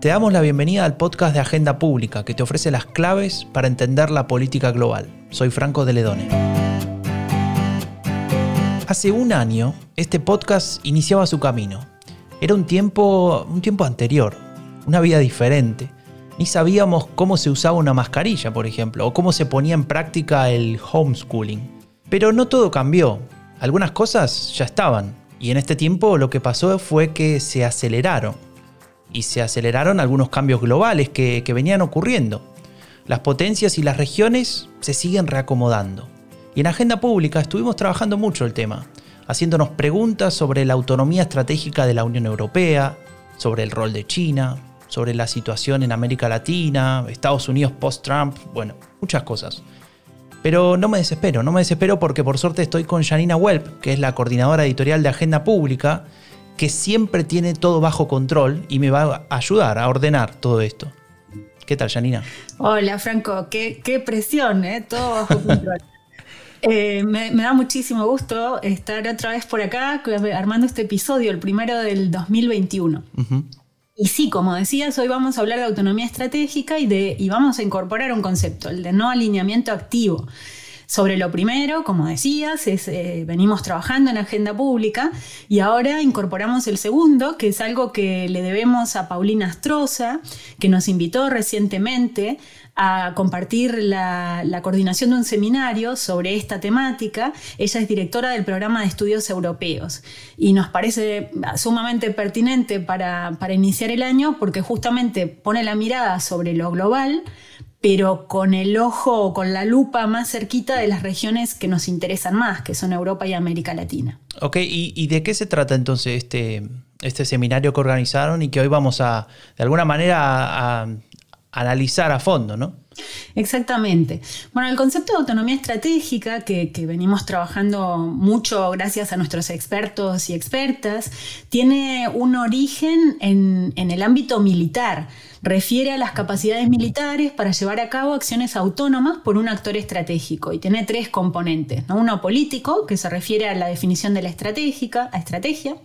Te damos la bienvenida al podcast de Agenda Pública que te ofrece las claves para entender la política global. Soy Franco de Ledone. Hace un año, este podcast iniciaba su camino. Era un tiempo, un tiempo anterior, una vida diferente. Ni sabíamos cómo se usaba una mascarilla, por ejemplo, o cómo se ponía en práctica el homeschooling. Pero no todo cambió. Algunas cosas ya estaban. Y en este tiempo lo que pasó fue que se aceleraron. Y se aceleraron algunos cambios globales que, venían ocurriendo. Las potencias y las regiones se siguen reacomodando. Y en Agenda Pública estuvimos trabajando mucho el tema, haciéndonos preguntas sobre la autonomía estratégica de la Unión Europea, sobre el rol de China, sobre la situación en América Latina, Estados Unidos post-Trump, bueno, muchas cosas. Pero no me desespero, no me desespero porque por suerte estoy con Janina Welp, que es la coordinadora editorial de Agenda Pública, que siempre tiene todo bajo control y me va a ayudar a ordenar todo esto. ¿Qué tal, Janina? Hola, Franco, qué, presión, ¿eh? todo bajo control. Eh, me, da muchísimo gusto estar otra vez por acá armando este episodio, el primero del 2021. Y sí, como decías, hoy vamos a hablar de autonomía estratégica y, de, y vamos a incorporar un concepto, el de no alineamiento activo. Sobre lo primero, como decías, eh, venimos trabajando en agenda pública y ahora incorporamos el segundo, que es algo que le debemos a Paulina Astroza, que nos invitó recientemente a compartir la, coordinación de un seminario sobre esta temática. Ella es directora del programa de estudios europeos y nos parece sumamente pertinente para, para iniciar el año porque justamente pone la mirada sobre lo global, pero con el ojo o con la lupa más cerquita de las regiones que nos interesan más, que son Europa y América Latina. Ok, ¿y, de qué se trata entonces este, este seminario que organizaron y que hoy vamos a, de alguna manera, a analizar a fondo, ¿no? Exactamente. Bueno, el concepto de autonomía estratégica, que, venimos trabajando mucho gracias a nuestros expertos y expertas, tiene un origen en, el ámbito militar refiere a las capacidades militares para llevar a cabo acciones autónomas por un actor estratégico y tiene tres componentes. Uno político, que se refiere a la definición de la estratégica, a estrategia,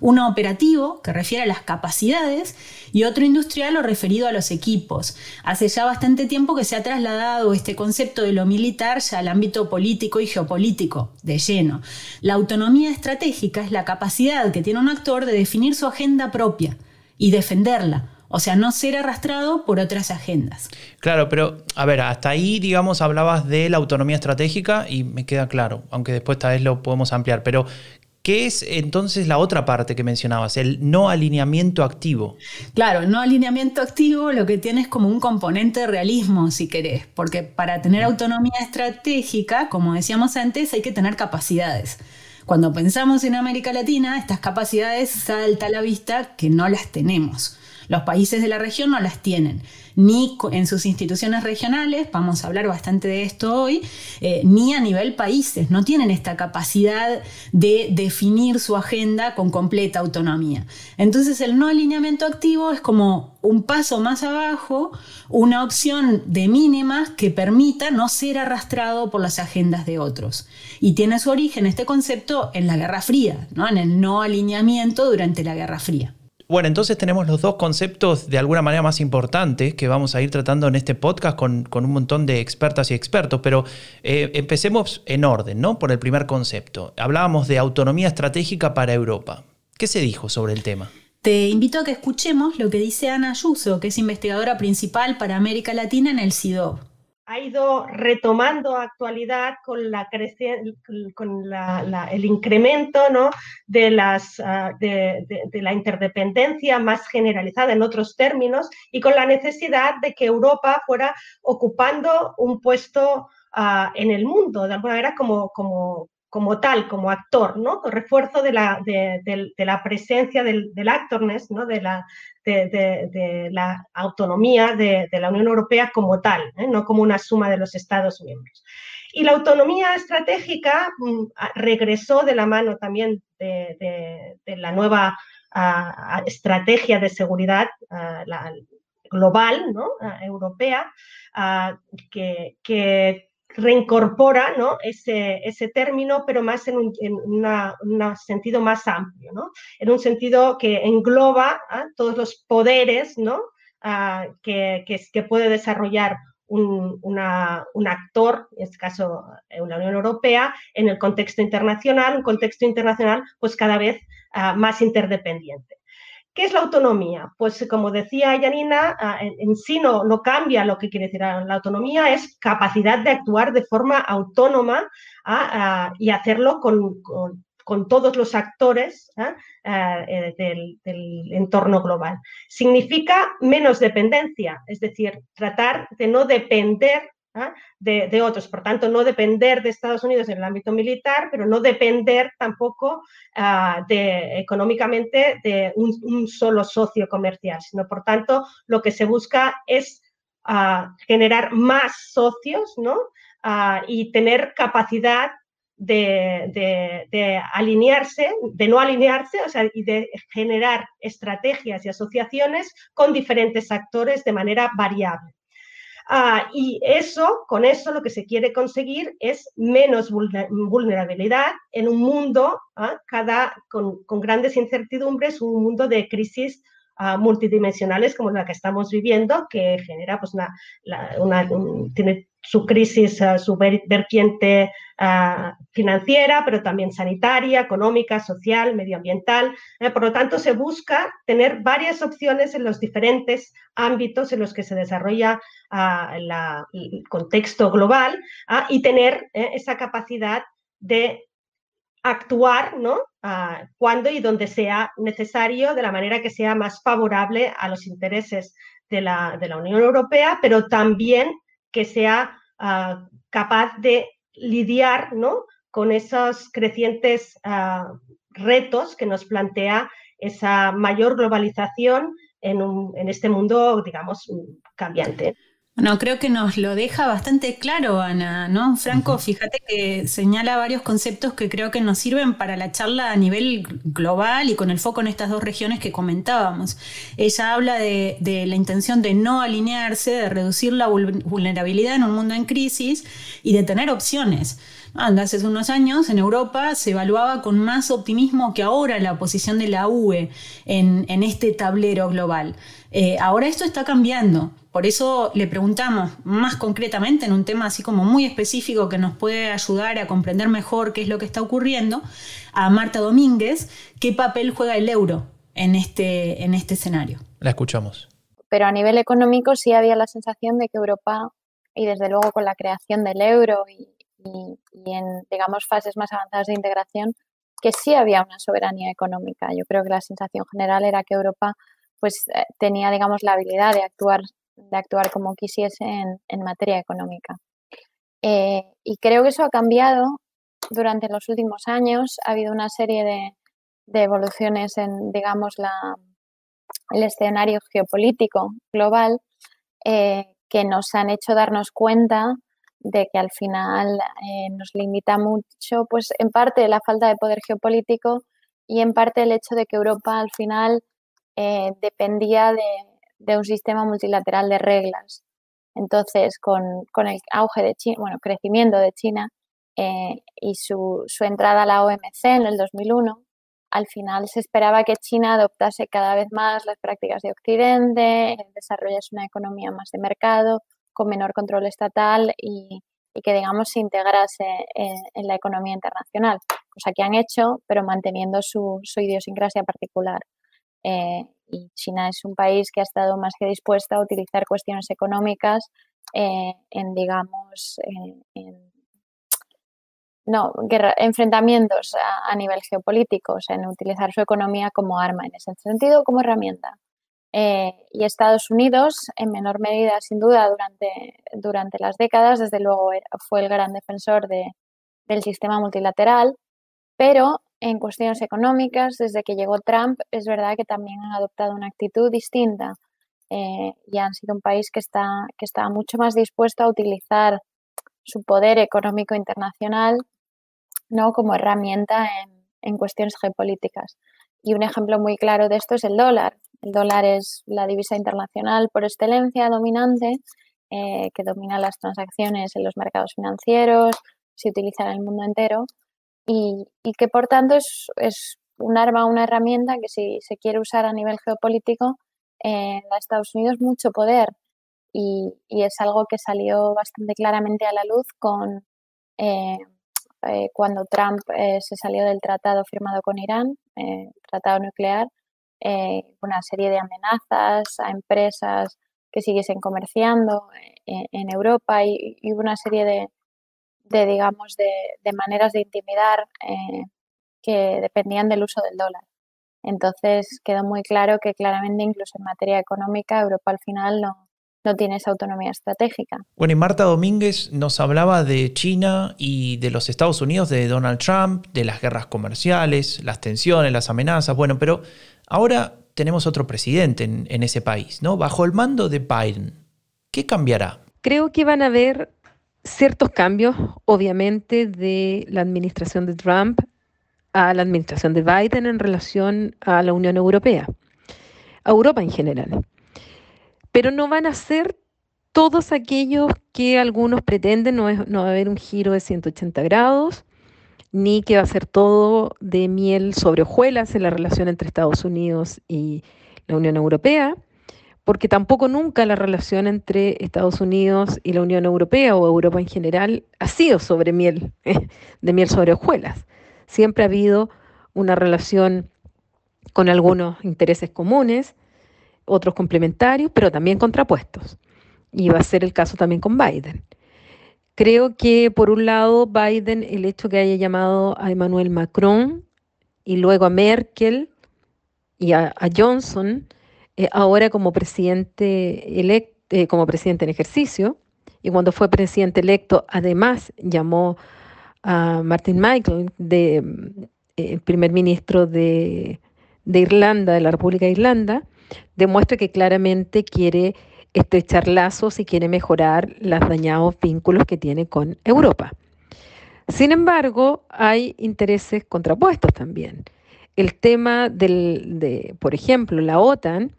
uno operativo, que refiere a las capacidades, y otro industrial o referido a los equipos. Hace ya bastante tiempo que se ha trasladado este concepto de lo militar ya al ámbito político y geopolítico, de lleno. La autonomía estratégica es la capacidad que tiene un actor de definir su agenda propia y defenderla o sea, no ser arrastrado por otras agendas. Claro, pero a ver, hasta ahí, digamos, hablabas de la autonomía estratégica y me queda claro, aunque después tal vez lo podemos ampliar, pero ¿Qué es entonces la otra parte que mencionabas, el no alineamiento activo? Claro, el no alineamiento activo lo que tiene es como un componente de realismo, si querés, porque para tener autonomía estratégica, como decíamos antes, hay que tener capacidades. Cuando pensamos en América Latina, estas capacidades salta a la vista que no las tenemos. Los países de la región no las tienen, ni en sus instituciones regionales, vamos a hablar bastante de esto hoy, eh, ni a nivel países, no tienen esta capacidad de definir su agenda con completa autonomía. Entonces el no alineamiento activo es como un paso más abajo, una opción de mínimas que permita no ser arrastrado por las agendas de otros. Y tiene su origen este concepto en la Guerra Fría, ¿no? en el no alineamiento durante la Guerra Fría. Bueno, entonces tenemos los dos conceptos de alguna manera más importantes que vamos a ir tratando en este podcast con, un montón de expertas y expertos, pero eh, empecemos en orden, ¿no? Por el primer concepto. Hablábamos de autonomía estratégica para Europa. ¿Qué se dijo sobre el tema? Te invito a que escuchemos lo que dice Ana Ayuso, que es investigadora principal para América Latina en el CIDOB ha ido retomando actualidad con, la con el incremento ¿no? de, las, ah, de, la interdependencia más generalizada en otros términos y con la necesidad de que Europa fuera ocupando un puesto ah, en el mundo, de alguna manera como, como, como tal, como actor, ¿no? refuerzo de la, de, la presencia del, del actorness, ¿no? de, la, de, la autonomía de, la Unión Europea como tal, ¿eh? no como una suma de los Estados miembros. Y la autonomía estratégica mm, regresó de la mano también de, la nueva estrategia de seguridad global, ¿no? europea, que, que reincorpora ¿no? ese, ese, término, pero más en un, sentido más amplio, ¿no? en un sentido que engloba ¿ah? todos los poderes ¿no? Ah, que, que, puede desarrollar un, un, actor, en este caso en eh, la Unión Europea, en el contexto internacional, un contexto internacional pues cada vez ah, más interdependiente. ¿Qué es la autonomía? Pues como decía Yanina, ah, en, sí no, no, cambia lo que quiere decir la autonomía, es capacidad de actuar de forma autónoma ah, ah, y hacerlo con, todos los actores eh, del, entorno global. Significa menos dependencia, es decir, tratar de no depender ¿ah? de, otros. Por tanto, no depender de Estados Unidos en el ámbito militar, pero no depender tampoco ah, de, económicamente de un, solo socio comercial, sino, por tanto, lo que se busca es ah, generar más socios ¿no? y tener capacidad de, alinearse, de no alinearse, o sea, y de generar estrategias y asociaciones con diferentes actores de manera variable. Ah, y eso, con eso lo que se quiere conseguir es menos vulnerabilidad en un mundo ah, cada, con, grandes incertidumbres, un mundo de crisis ah, multidimensionales como la que estamos viviendo, que genera pues, una, tiene su crisis, eh, su vertiente eh, financiera, pero también sanitaria, económica, social, medioambiental. Eh, por lo tanto, se busca tener varias opciones en los diferentes ámbitos en los que se desarrolla el contexto global y tener esa capacidad de actuar ¿no? cuando y donde sea necesario, de la manera que sea más favorable a los intereses de la, Unión Europea, pero también que sea ah, capaz de lidiar ¿no? con esos crecientes ah, retos que nos plantea esa mayor globalización en este mundo, digamos, cambiante. Bueno, creo que nos lo deja bastante claro, Ana, ¿no? Franco, fíjate que señala varios conceptos que creo que nos sirven para la charla a nivel global y con el foco en estas dos regiones que comentábamos. Ella habla de, de la intención de no alinearse, de reducir la vulnerabilidad en un mundo en crisis y de tener opciones. Hace unos años en Europa se evaluaba con más optimismo que ahora la posición de la UE en, en este tablero global. Eh, ahora esto está cambiando. Por eso le preguntamos más concretamente en un tema así como muy específico que nos puede ayudar a comprender mejor qué es lo que está ocurriendo, a Marta Domínguez, qué papel juega el euro en este, en este escenario. La escuchamos. Pero a nivel económico sí había la sensación de que Europa, y desde luego con la creación del euro y, y en, digamos, fases más avanzadas de integración, que sí había una soberanía económica. Yo creo que la sensación general era que Europa pues eh, tenía, digamos, la habilidad de actuar, de actuar como quisiese en, materia económica. Eh, y creo que eso ha cambiado durante los últimos años. Ha habido una serie de, evoluciones en, digamos, la, el escenario geopolítico global eh, que nos han hecho darnos cuenta de que al final nos limita mucho, pues en parte la falta de poder geopolítico y en parte el hecho de que Europa al final eh, dependía de, un sistema multilateral de reglas. Entonces, con, el auge de China, bueno, crecimiento de China eh, y su, entrada a la OMC en el 2001, al final se esperaba que China adoptase cada vez más las prácticas de Occidente, desarrollase una economía más de mercado, con menor control estatal y, que, digamos, se integrase en, la economía internacional, cosa que han hecho, pero manteniendo su idiosincrasia particular. Eh, y China es un país que ha estado más que dispuesta a utilizar cuestiones económicas eh, en, digamos, no, enfrentamientos a, nivel geopolítico, en utilizar su economía como arma en ese sentido, como herramienta. Eh, y Estados Unidos, en menor medida, sin duda, durante, durante las décadas, desde luego fue el gran defensor de, del sistema multilateral, pero en cuestiones económicas, desde que llegó Trump, es verdad que también han adoptado una actitud distinta eh, y han sido un país que está, que está mucho más dispuesto a utilizar su poder económico internacional ¿no? como herramienta en, cuestiones geopolíticas. Y un ejemplo muy claro de esto es el dólar. El dólar es la divisa internacional por excelencia dominante eh, que domina las transacciones en los mercados financieros, se utiliza en el mundo entero y, que por tanto es, es, un arma, una herramienta que si se quiere usar a nivel geopolítico, en Estados Unidos mucho poder y, es algo que salió bastante claramente a la luz con eh, eh, cuando Trump eh, se salió del tratado firmado con Irán, tratado nuclear, una serie de amenazas a empresas que siguiesen comerciando en, Europa y, una serie de, de digamos, de, de, maneras de intimidar que dependían del uso del dólar. Entonces quedó muy claro que claramente incluso en materia económica Europa al final no, no tiene esa autonomía estratégica. Bueno, y Marta Domínguez nos hablaba de China y de los Estados Unidos, de Donald Trump, de las guerras comerciales, las tensiones, las amenazas. Bueno, pero ahora tenemos otro presidente en, en ese país, ¿no? Bajo el mando de Biden. ¿Qué cambiará? Creo que van a haber ciertos cambios, obviamente, de la administración de Trump a la administración de Biden en relación a la Unión Europea, a Europa en general. Pero no van a ser todos aquellos que algunos pretenden, no, va a haber un giro de 180 grados, ni que va a ser todo de miel sobre hojuelas en la relación entre Estados Unidos y la Unión Europea, porque tampoco nunca la relación entre Estados Unidos y la Unión Europea o Europa en general ha sido sobre miel, de miel sobre hojuelas. Siempre ha habido una relación con algunos intereses comunes, otros complementarios, pero también contrapuestos. Y va a ser el caso también con Biden. Creo que, por un lado, Biden, el hecho que haya llamado a Emmanuel Macron y luego a Merkel y a, Johnson, eh, ahora como presidente electo, eh, como presidente en ejercicio, y cuando fue presidente electo, además llamó a Martin Michael, eh, primer ministro de, de Irlanda, de la República de Irlanda, demuestra que claramente quiere estrechar lazos y quiere mejorar los dañados vínculos que tiene con Europa. Sin embargo, hay intereses contrapuestos también. El tema del, de, por ejemplo, la OTAN,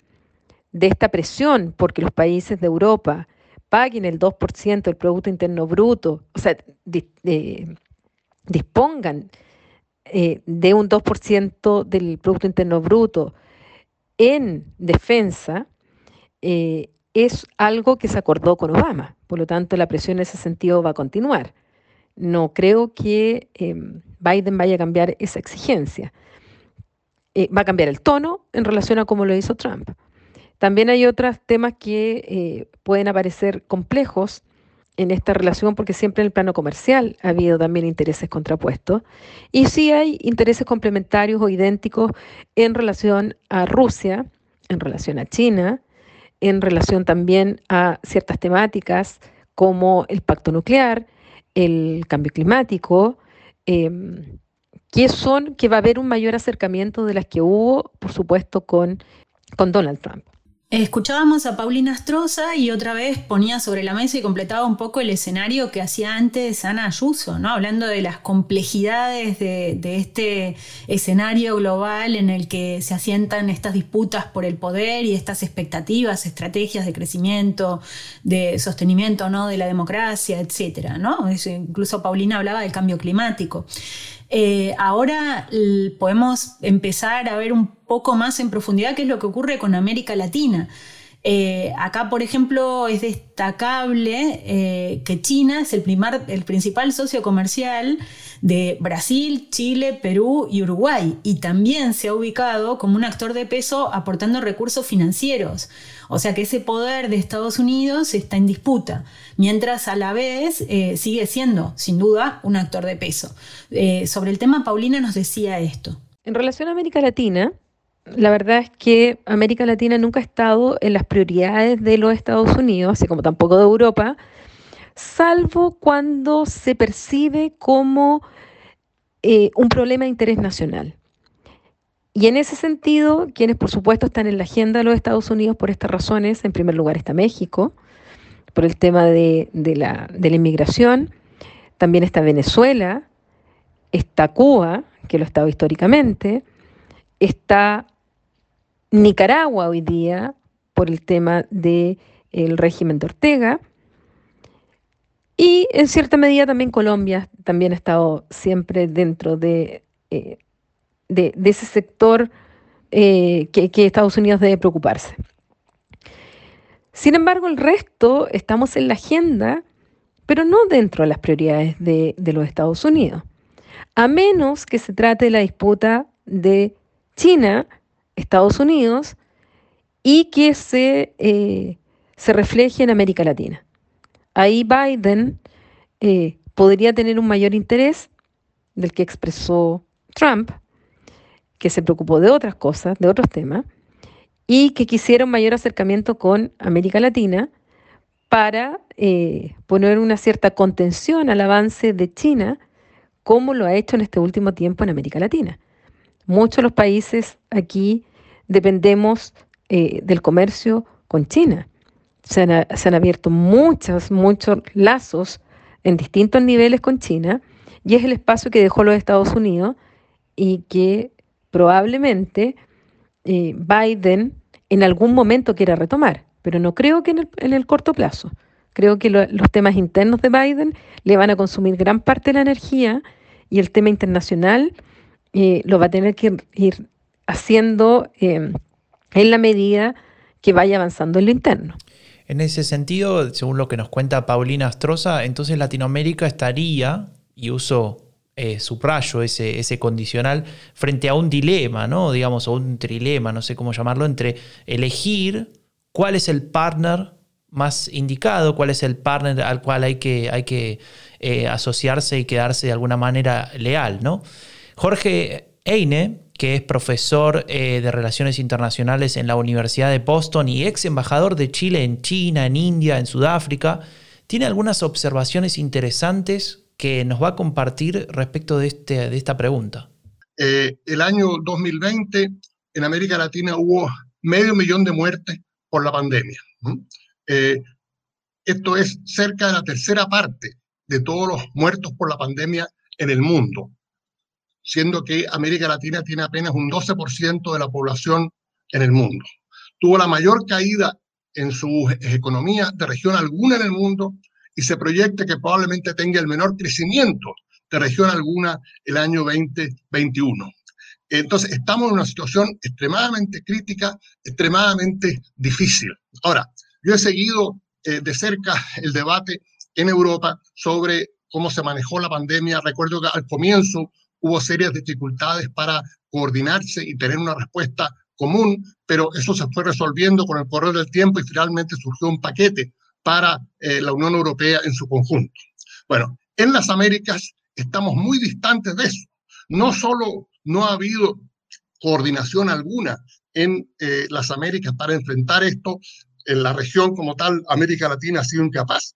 de esta presión porque los países de Europa paguen el 2% del Producto Interno Bruto, o sea, dispongan eh, de un 2% del Producto Interno Bruto en defensa eh, es algo que se acordó con Obama. Por lo tanto, la presión en ese sentido va a continuar. No creo que em, Biden vaya a cambiar esa exigencia. Eh, va a cambiar el tono en relación a cómo lo hizo Trump. También hay otros temas que eh, pueden aparecer complejos en esta relación porque siempre en el plano comercial ha habido también intereses contrapuestos y sí hay intereses complementarios o idénticos en relación a Rusia, en relación a China, en relación también a ciertas temáticas como el pacto nuclear, el cambio climático, em, que son que va a haber un mayor acercamiento de las que hubo, por supuesto, con, con Donald Trump. Escuchábamos a Paulina Astroza y otra vez ponía sobre la mesa y completaba un poco el escenario que hacía antes Ana Ayuso, ¿no? hablando de las complejidades de, este escenario global en el que se asientan estas disputas por el poder y estas expectativas, estrategias de crecimiento, de sostenimiento ¿no? de la democracia, etc. ¿no? Incluso Paulina hablaba del cambio climático. Eh, ahora podemos empezar a ver un poco más en profundidad qué es lo que ocurre con América Latina. Eh, acá, por ejemplo, es destacable eh, que China es el, el principal socio comercial de Brasil, Chile, Perú y Uruguay, y también se ha ubicado como un actor de peso aportando recursos financieros. O sea que ese poder de Estados Unidos está en disputa, mientras a la vez eh, sigue siendo, sin duda, un actor de peso. Sobre el tema, Paulina nos decía esto. En relación a América Latina, la verdad es que América Latina nunca ha estado en las prioridades de los Estados Unidos, así como tampoco de Europa, salvo cuando se percibe como eh, un problema de interés nacional. Y en ese sentido, quienes por supuesto están en la agenda de los Estados Unidos por estas razones, en primer lugar está México, por el tema de, la, de la inmigración, también está Venezuela, está Cuba, que lo ha estado históricamente, está Nicaragua hoy día por el tema del régimen de Ortega, Y en cierta medida también Colombia también ha estado siempre dentro de, eh, de, ese sector eh, que, Estados Unidos debe preocuparse. Sin embargo, el resto estamos en la agenda, pero no dentro de las prioridades de, los Estados Unidos, a menos que se trate de la disputa de China, Estados Unidos, y que se, eh, se refleje en América Latina. Ahí Biden eh, podría tener un mayor interés del que expresó Trump, que se preocupó de otras cosas, de otros temas, y que quisiera un mayor acercamiento con América Latina para eh, poner una cierta contención al avance de China, como lo ha hecho en este último tiempo en América Latina. Muchos de los países aquí dependemos eh, del comercio con China. Se han, abierto muchos, muchos lazos en distintos niveles con China y es el espacio que dejó los Estados Unidos y que probablemente eh, Biden en algún momento quiera retomar, pero no creo que en el, corto plazo. Creo que los temas internos de Biden le van a consumir gran parte de la energía y el tema internacional eh, lo va a tener que ir haciendo eh, en la medida que vaya avanzando en lo interno. En ese sentido, según lo que nos cuenta Paulina Astroza, entonces Latinoamérica estaría, y uso eh, subrayo ese, ese condicional, frente a un dilema, ¿no? Digamos, o un trilema, no sé cómo llamarlo, entre elegir cuál es el partner más indicado, cuál es el partner al cual hay que, hay que eh, asociarse y quedarse de alguna manera leal, ¿no? Jorge Eine, que es profesor eh, de Relaciones Internacionales en la Universidad de Boston y ex embajador de Chile en China, en India, en Sudáfrica, tiene algunas observaciones interesantes que nos va a compartir respecto de, este, de esta pregunta. Eh, el año 2020 en América Latina hubo medio millón de muertes por la pandemia. Eh, esto es cerca de la tercera parte de todos los muertos por la pandemia en el mundo siendo que América Latina tiene apenas un 12% de la población en el mundo. Tuvo la mayor caída en su economía de región alguna en el mundo y se proyecta que probablemente tenga el menor crecimiento de región alguna el año 2021. Entonces, estamos en una situación extremadamente crítica, extremadamente difícil. Ahora, yo he seguido eh, de cerca el debate en Europa sobre cómo se manejó la pandemia. Recuerdo que al comienzo hubo serias dificultades para coordinarse y tener una respuesta común, pero eso se fue resolviendo con el correr del tiempo y finalmente surgió un paquete para eh, la Unión Europea en su conjunto. Bueno, en las Américas estamos muy distantes de eso. No solo no ha habido coordinación alguna en eh, las Américas para enfrentar esto, en la región como tal, América Latina ha sido incapaz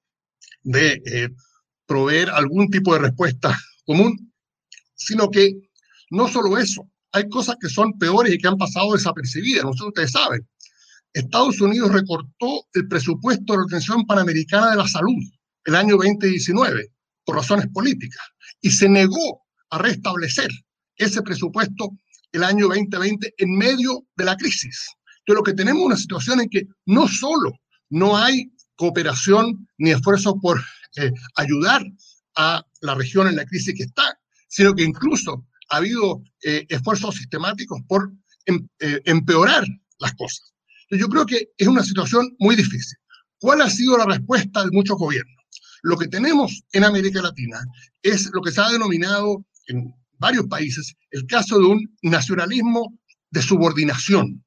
de eh, proveer algún tipo de respuesta común, sino que no solo eso, hay cosas que son peores y que han pasado desapercibidas, no sé si ustedes saben. Estados Unidos recortó el presupuesto de la Organización Panamericana de la Salud el año 2019 por razones políticas y se negó a restablecer ese presupuesto el año 2020 en medio de la crisis. Entonces lo que tenemos una situación en que no solo no hay cooperación ni esfuerzo por eh, ayudar a la región en la crisis que está, sino que incluso ha habido eh, esfuerzos sistemáticos por em, eh, empeorar las cosas. Yo creo que es una situación muy difícil. ¿Cuál ha sido la respuesta de muchos gobiernos? Lo que tenemos en América Latina es lo que se ha denominado en varios países el caso de un nacionalismo de subordinación.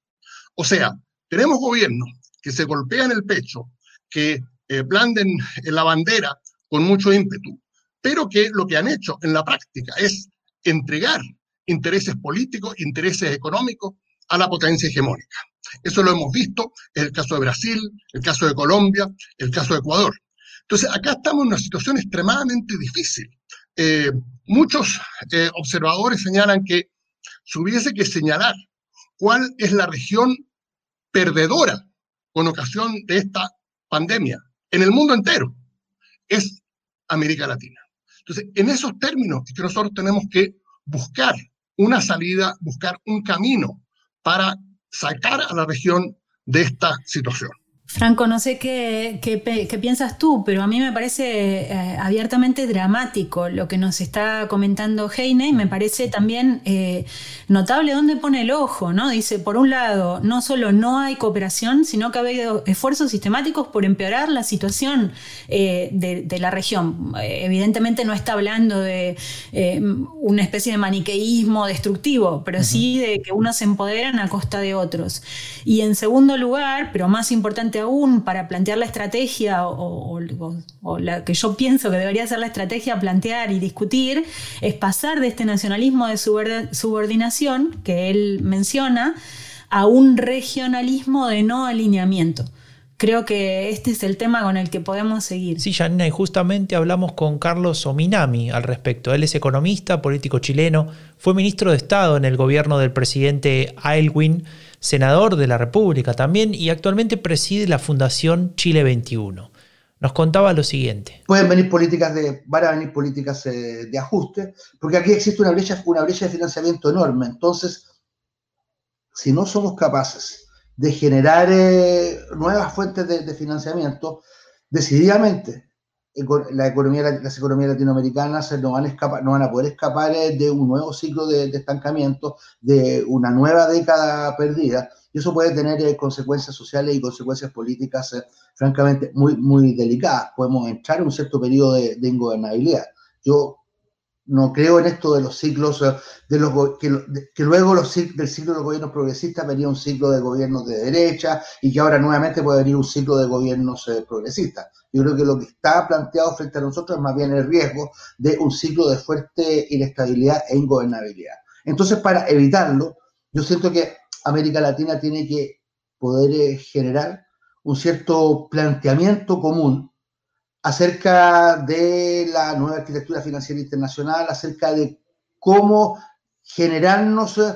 O sea, tenemos gobiernos que se golpean el pecho, que eh, blanden la bandera con mucho ímpetu, pero que lo que han hecho en la práctica es entregar intereses políticos, intereses económicos a la potencia hegemónica. Eso lo hemos visto en el caso de Brasil, el caso de Colombia, el caso de Ecuador. Entonces, acá estamos en una situación extremadamente difícil. Eh, muchos eh, observadores señalan que si hubiese que señalar cuál es la región perdedora con ocasión de esta pandemia en el mundo entero, es América Latina. Entonces, en esos términos es que nosotros tenemos que buscar una salida, buscar un camino para sacar a la región de esta situación. Franco, no sé qué, qué, piensas tú, pero a mí me parece eh, abiertamente dramático lo que nos está comentando Heine y me parece también eh, notable dónde pone el ojo, ¿no? Dice, por un lado, no solo no hay cooperación, sino que ha habido esfuerzos sistemáticos por empeorar la situación eh, de, la región. evidentemente no está hablando de una especie de maniqueísmo destructivo, pero sí de que unos se empoderan a costa de otros. Y en segundo lugar, pero más importante aún para plantear la estrategia o, la que yo pienso que debería ser la estrategia plantear y discutir, es pasar de este nacionalismo de subordinación que él menciona a un regionalismo de no alineamiento. Creo que este es el tema con el que podemos seguir. Sí, Janina, y justamente hablamos con Carlos Ominami al respecto. Él es economista, político chileno, fue ministro de Estado en el gobierno del presidente Aylwin senador de la República también y actualmente preside la Fundación Chile 21. Nos contaba lo siguiente. Pueden venir políticas de, van a venir políticas eh, de ajuste, porque aquí existe una brecha, una brecha de financiamiento enorme. Entonces, si no somos capaces de generar eh, nuevas fuentes de financiamiento, decididamente la economía, las economías latinoamericanas no van, a escapar, no van a poder escapar eh, de un nuevo ciclo de, estancamiento, de una nueva década perdida, y eso puede tener eh, consecuencias sociales y consecuencias políticas eh, francamente muy, muy delicadas. Podemos entrar en un cierto periodo de, de ingobernabilidad. Yo no creo en esto de los ciclos, eh, de los, que, luego los, del ciclo de los gobiernos progresistas venía un ciclo de gobiernos de derecha y que ahora nuevamente puede venir un ciclo de gobiernos eh, progresistas. Yo creo que lo que está planteado frente a nosotros es más bien el riesgo de un ciclo de fuerte inestabilidad e ingobernabilidad. Entonces, para evitarlo, yo siento que América Latina tiene que poder eh, generar un cierto planteamiento común acerca de la nueva arquitectura financiera internacional, acerca de cómo generarnos eh,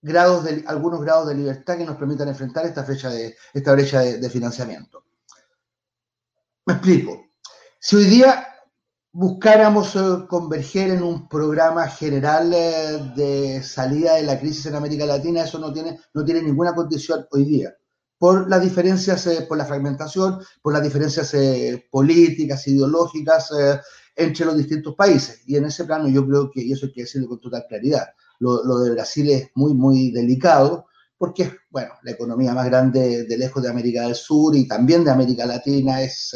grados de, algunos grados de libertad que nos permitan enfrentar esta, fecha de, esta brecha de, financiamiento. Me explico. Si hoy día buscáramos eh, converger en un programa general eh, de salida de la crisis en América Latina, eso no tiene, no tiene ninguna condición hoy día por las diferencias, eh, por la fragmentación, por las diferencias eh, políticas, ideológicas eh, entre los distintos países. Y en ese plano yo creo que, y eso hay que decirlo con total claridad, lo, lo de Brasil es muy, muy delicado, porque es, bueno, la economía más grande de lejos de América del Sur y también de América Latina, es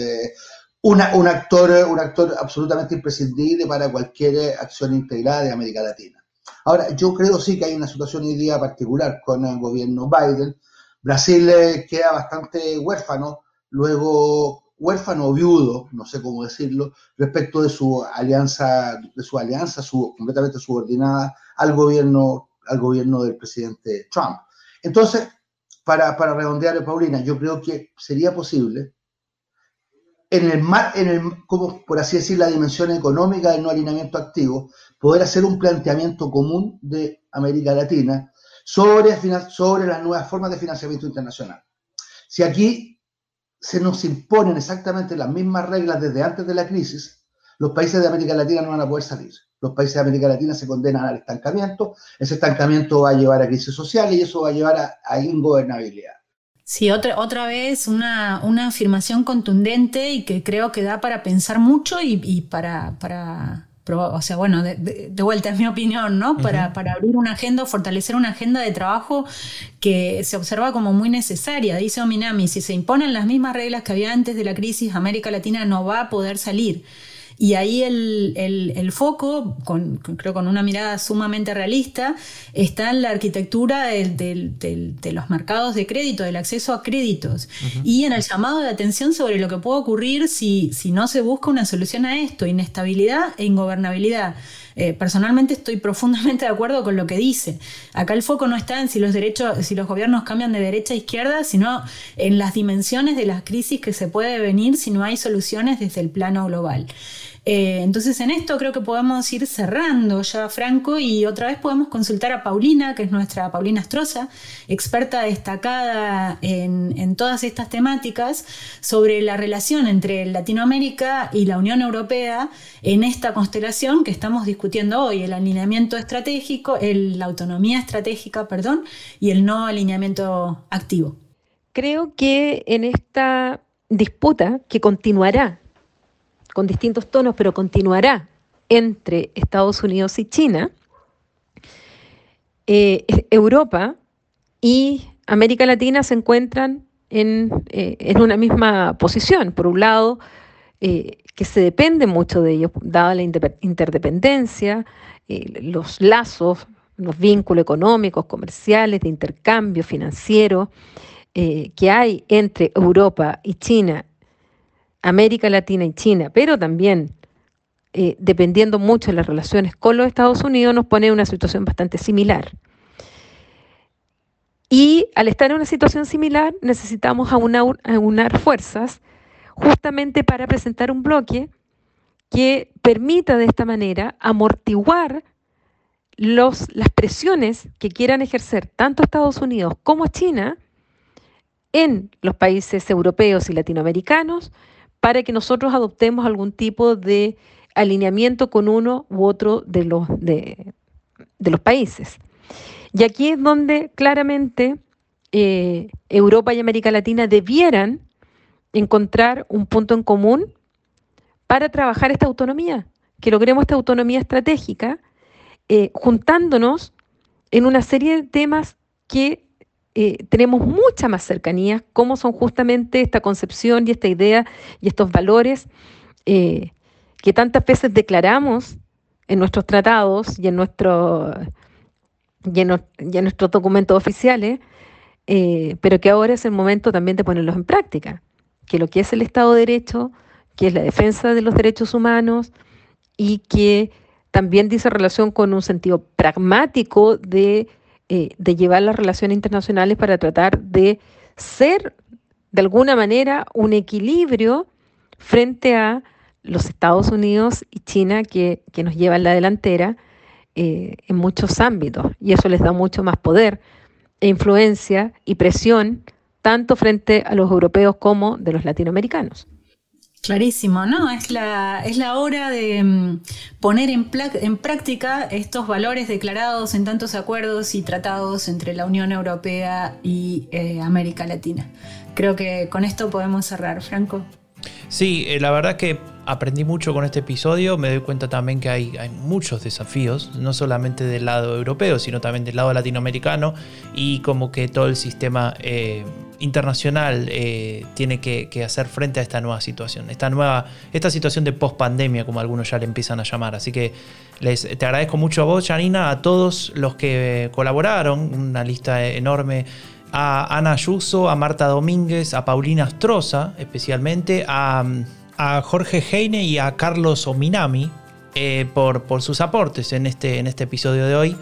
una, un, actor, un actor absolutamente imprescindible para cualquier acción integrada de América Latina. Ahora, yo creo sí que hay una situación hoy día particular con el gobierno Biden, Brasil queda bastante huérfano, luego huérfano o viudo, no sé cómo decirlo, respecto de su alianza, de su alianza su, completamente subordinada al gobierno, al gobierno del presidente Trump. Entonces, para, para redondear, Paulina, yo creo que sería posible, en el, en el, como por así decir, la dimensión económica del no alineamiento activo, poder hacer un planteamiento común de América Latina sobre, sobre las nuevas formas de financiamiento internacional. Si aquí se nos imponen exactamente las mismas reglas desde antes de la crisis, los países de América Latina no van a poder salir. Los países de América Latina se condenan al estancamiento, ese estancamiento va a llevar a crisis social y eso va a llevar a, ingobernabilidad. Sí, otra, otra vez una, una, afirmación contundente y que creo que da para pensar mucho y, y para, para o sea, bueno, de, vuelta es mi opinión, ¿no? Para, para, abrir una agenda, fortalecer una agenda de trabajo que se observa como muy necesaria. Dice Ominami, si se imponen las mismas reglas que había antes de la crisis, América Latina no va a poder salir. Y ahí el, foco, con, creo con una mirada sumamente realista, está en la arquitectura de los mercados de crédito, del acceso a créditos, y en el llamado de atención sobre lo que puede ocurrir si, si no se busca una solución a esto, inestabilidad e ingobernabilidad. Eh, personalmente estoy profundamente de acuerdo con lo que dice. Acá el foco no está en si los derechos, si los gobiernos cambian de derecha a izquierda, sino en las dimensiones de las crisis que se puede venir si no hay soluciones desde el plano global. Eh, entonces en esto creo que podemos ir cerrando ya, Franco, y otra vez podemos consultar a Paulina, que es nuestra Paulina Astroza, experta destacada en, todas estas temáticas, sobre la relación entre Latinoamérica y la Unión Europea en esta constelación que estamos discutiendo hoy, el alineamiento estratégico, la autonomía estratégica, perdón, y el no alineamiento activo. creo que en esta disputa que continuará con distintos tonos, pero continuará entre Estados Unidos y China, eh, Europa y América Latina se encuentran en, eh, una misma posición. Por un lado, eh, que se depende mucho de ellos, dada la interdependencia, los lazos, los vínculos económicos, comerciales, de intercambio financiero que hay entre Europa y China América Latina y China, pero también eh, dependiendo mucho de las relaciones con los Estados Unidos, nos pone en una situación bastante similar. Y al estar en una situación similar, necesitamos aunar, fuerzas justamente para presentar un bloque que permita de esta manera amortiguar las presiones que quieran ejercer tanto Estados Unidos como China en los países europeos y latinoamericanos para que nosotros adoptemos algún tipo de alineamiento con uno u otro de los, países. Y aquí es donde claramente eh, Europa y América Latina debieran encontrar un punto en común para trabajar esta autonomía, que logremos esta autonomía estratégica, eh, juntándonos en una serie de temas que eh, tenemos mucha más cercanía, como son justamente esta concepción y esta idea y estos valores eh, que tantas veces declaramos en nuestros tratados y en, nuestro, y en, nuestros documentos oficiales, eh, pero que ahora es el momento también de ponerlos en práctica, que lo que es el Estado de Derecho, que es la defensa de los derechos humanos y que también dice relación con un sentido pragmático de eh, de llevar las relaciones internacionales para tratar de ser, de alguna manera, un equilibrio frente a los Estados Unidos y China que, nos llevan la delantera eh, en muchos ámbitos. Y eso les da mucho más poder e influencia y presión, tanto frente a los europeos como de los latinoamericanos. Clarísimo, ¿no? Es la, es la hora de mm, poner en, en, práctica estos valores declarados en tantos acuerdos y tratados entre la Unión Europea y eh, América Latina. Creo que con esto podemos cerrar, Franco. Sí, eh, la verdad que aprendí mucho con este episodio, me doy cuenta también que hay, hay, muchos desafíos, no solamente del lado europeo, sino también del lado latinoamericano y como que todo el sistema eh, internacional eh, tiene que, hacer frente a esta nueva situación, esta nueva, esta situación de post-pandemia, como algunos ya le empiezan a llamar. Así que les, te agradezco mucho a vos, Janina, a todos los que colaboraron, una lista enorme a Ana Ayuso, a Marta Domínguez, a Paulina Astroza, especialmente, a, Jorge Heine y a Carlos Ominami eh, por, por, sus aportes en este, en este episodio de hoy.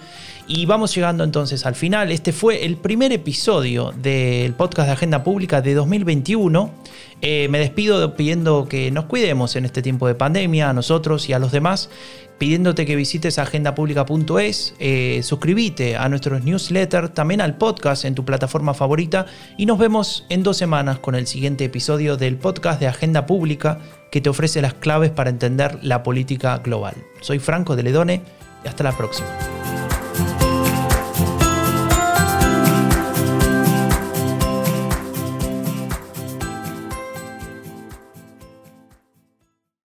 Y vamos llegando entonces al final. Este fue el primer episodio del podcast de Agenda Pública de 2021. Eh, me despido pidiendo que nos cuidemos en este tiempo de pandemia, a nosotros y a los demás, pidiéndote que visites agendapublica.es, eh, suscríbete a nuestros newsletter, también al podcast en tu plataforma favorita y nos vemos en dos semanas con el siguiente episodio del podcast de Agenda Pública que te ofrece las claves para entender la política global. Soy Franco de Ledone y hasta la próxima.